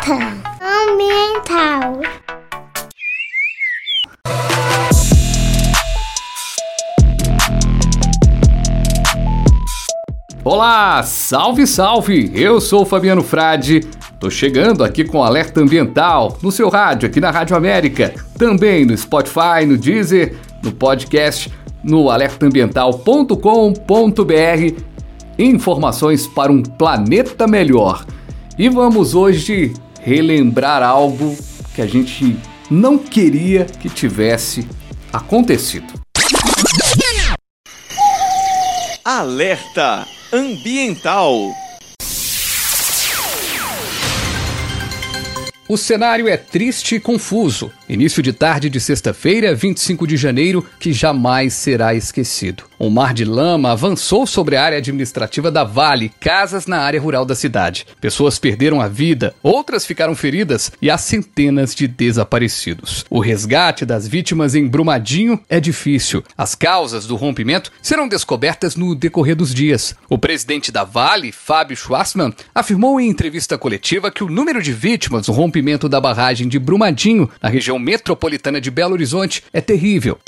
Alerta ambiental. Olá, salve, salve! Eu sou Fabiano Frade. Tô chegando aqui com alerta ambiental no seu rádio, aqui na Rádio América, também no Spotify, no Deezer, no podcast, no alertaambiental.com.br. Informações para um planeta melhor. E vamos hoje relembrar algo que a gente não queria que tivesse acontecido. Alerta ambiental. O cenário é triste e confuso. Início de tarde de sexta-feira, 25 de janeiro, que jamais será esquecido. Um mar de lama avançou sobre a área administrativa da Vale, casas na área rural da cidade. Pessoas perderam a vida, outras ficaram feridas e há centenas de desaparecidos. O resgate das vítimas em Brumadinho é difícil. As causas do rompimento serão descobertas no decorrer dos dias. O presidente da Vale, Fábio Schwarzman, afirmou em entrevista coletiva que o número de vítimas no rompimento da barragem de Brumadinho, na região metropolitana de Belo Horizonte, é terrível.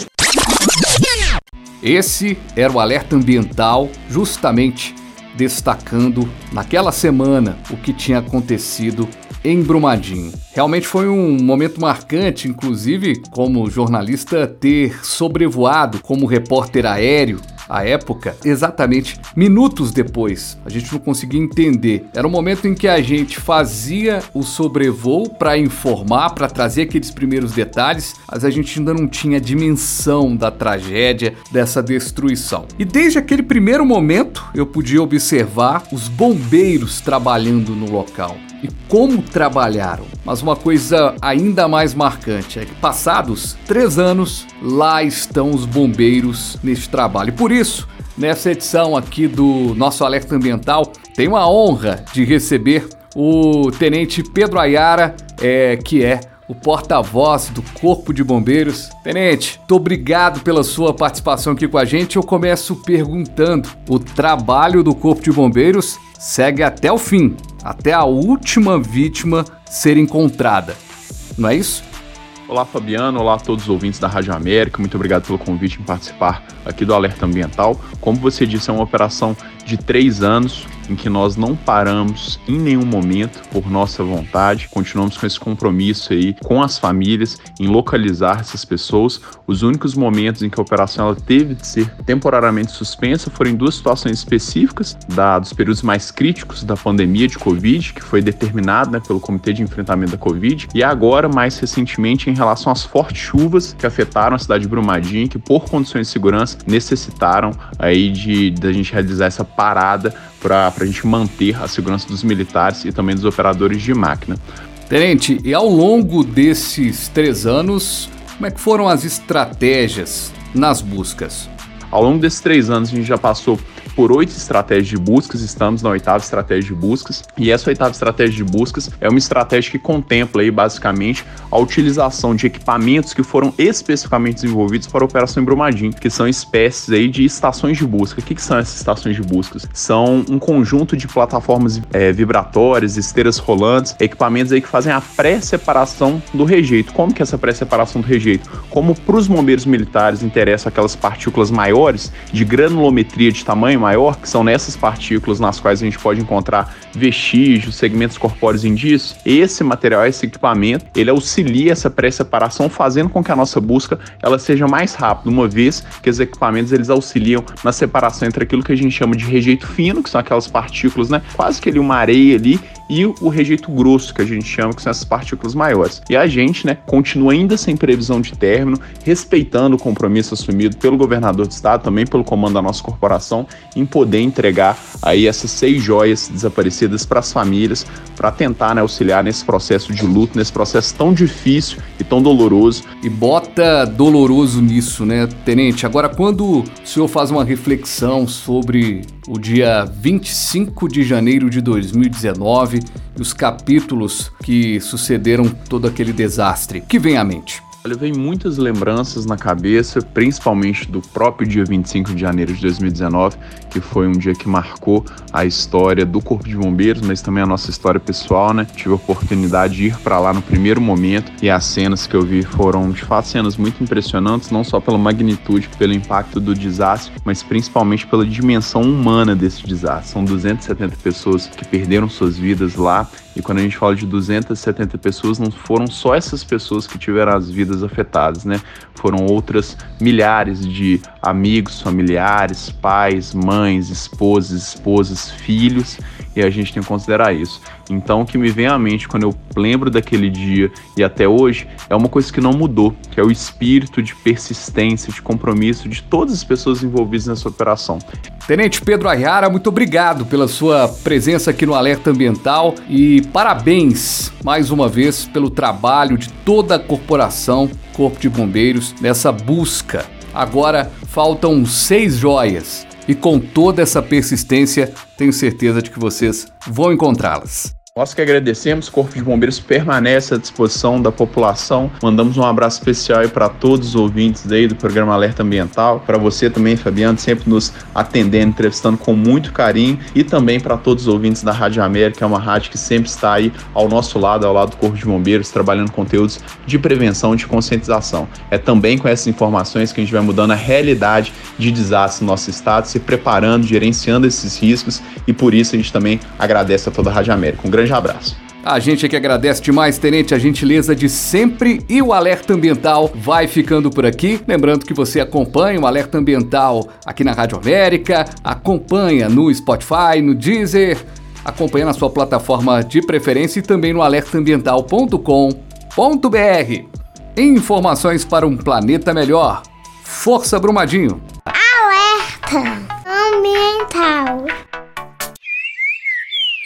Esse era o alerta ambiental, justamente destacando naquela semana o que tinha acontecido em Brumadinho. Realmente foi um momento marcante, inclusive como jornalista, ter sobrevoado como repórter aéreo à época, exatamente minutos depois. A gente não conseguia entender. Era o momento em que a gente fazia o sobrevoo para informar, para trazer aqueles primeiros detalhes, mas a gente ainda não tinha a dimensão da tragédia, dessa destruição. E desde aquele primeiro momento eu podia observar os bombeiros trabalhando no local e como trabalharam. Mas uma coisa ainda mais marcante é que, passados três anos, lá estão os bombeiros neste trabalho. Por isso, nessa edição aqui do nosso Alerta Ambiental, tenho a honra de receber o Tenente Pedro Ayara, é, que é o porta-voz do Corpo de Bombeiros. Tenente, muito obrigado pela sua participação aqui com a gente. Eu começo perguntando: o trabalho do Corpo de Bombeiros segue até o fim, até a última vítima ser encontrada. Não é isso? Olá, Fabiano. Olá a todos os ouvintes da Rádio América. Muito obrigado pelo convite em participar aqui do Alerta Ambiental. Como você disse, é uma operação de três anos em que nós não paramos em nenhum momento por nossa vontade, continuamos com esse compromisso aí com as famílias em localizar essas pessoas. Os únicos momentos em que a operação ela teve de ser temporariamente suspensa foram em duas situações específicas, da, dos períodos mais críticos da pandemia de Covid, que foi determinado né, pelo Comitê de Enfrentamento da Covid, e agora, mais recentemente, em relação às fortes chuvas que afetaram a cidade de Brumadinho, que por condições de segurança necessitaram aí de, de a gente realizar essa parada para a gente manter a segurança dos militares e também dos operadores de máquina. Tenente, e ao longo desses três anos, como é que foram as estratégias nas buscas? Ao longo desses três anos, a gente já passou por oito estratégias de buscas, estamos na oitava estratégia de buscas, e essa oitava estratégia de buscas é uma estratégia que contempla aí, basicamente a utilização de equipamentos que foram especificamente desenvolvidos para a operação Brumadinho, que são espécies aí de estações de busca. O que, que são essas estações de buscas? São um conjunto de plataformas é, vibratórias, esteiras rolantes, equipamentos aí que fazem a pré-separação do rejeito. Como que é essa pré-separação do rejeito? Como para os bombeiros militares interessam aquelas partículas maiores de granulometria de tamanho maior, que são nessas partículas nas quais a gente pode encontrar vestígios, segmentos corpóreos indícios, esse material, esse equipamento, ele auxilia essa pré-separação, fazendo com que a nossa busca ela seja mais rápida, uma vez que os equipamentos eles auxiliam na separação entre aquilo que a gente chama de rejeito fino, que são aquelas partículas, né, quase que ali uma areia ali, e o rejeito grosso, que a gente chama, que são essas partículas maiores. E a gente, né, continua ainda sem previsão de término, respeitando o compromisso assumido pelo governador do estado, também pelo comando da nossa corporação, em poder entregar aí essas seis joias desaparecidas para as famílias, para tentar né, auxiliar nesse processo de luto, nesse processo tão difícil e tão doloroso. E bota doloroso nisso, né, tenente? Agora, quando o senhor faz uma reflexão sobre o dia 25 de janeiro de 2019 e os capítulos que sucederam todo aquele desastre, que vem à mente? Olha, vem muitas lembranças na cabeça, principalmente do próprio dia 25 de janeiro de 2019, que foi um dia que marcou a história do Corpo de Bombeiros, mas também a nossa história pessoal, né? Tive a oportunidade de ir para lá no primeiro momento e as cenas que eu vi foram, de fato, cenas muito impressionantes, não só pela magnitude, pelo impacto do desastre, mas principalmente pela dimensão humana desse desastre. São 270 pessoas que perderam suas vidas lá e quando a gente fala de 270 pessoas, não foram só essas pessoas que tiveram as vidas afetadas, né? Foram outras milhares de amigos, familiares, pais, mães, esposas, esposas, filhos, e a gente tem que considerar isso. Então, o que me vem à mente quando eu lembro daquele dia e até hoje é uma coisa que não mudou, que é o espírito de persistência, de compromisso de todas as pessoas envolvidas nessa operação. Tenente Pedro Ayara, muito obrigado pela sua presença aqui no Alerta Ambiental e parabéns mais uma vez pelo trabalho de toda a corporação Corpo de Bombeiros nessa busca. Agora faltam seis joias e com toda essa persistência, tenho certeza de que vocês vão encontrá-las. Nós que agradecemos, Corpo de Bombeiros permanece à disposição da população. Mandamos um abraço especial para todos os ouvintes aí do programa Alerta Ambiental, para você também, Fabiano, sempre nos atendendo, entrevistando com muito carinho, e também para todos os ouvintes da Rádio América, é uma rádio que sempre está aí ao nosso lado, ao lado do Corpo de Bombeiros, trabalhando conteúdos de prevenção, de conscientização. É também com essas informações que a gente vai mudando a realidade de desastre no nosso estado, se preparando, gerenciando esses riscos, e por isso a gente também agradece a toda a Rádio América. Um grande grande abraço. A gente é que agradece demais, Tenente, a gentileza de sempre e o Alerta Ambiental vai ficando por aqui. Lembrando que você acompanha o Alerta Ambiental aqui na Rádio América, acompanha no Spotify, no Deezer, acompanha na sua plataforma de preferência e também no alertaambiental.com.br. Informações para um planeta melhor. Força Brumadinho. Alerta Ambiental.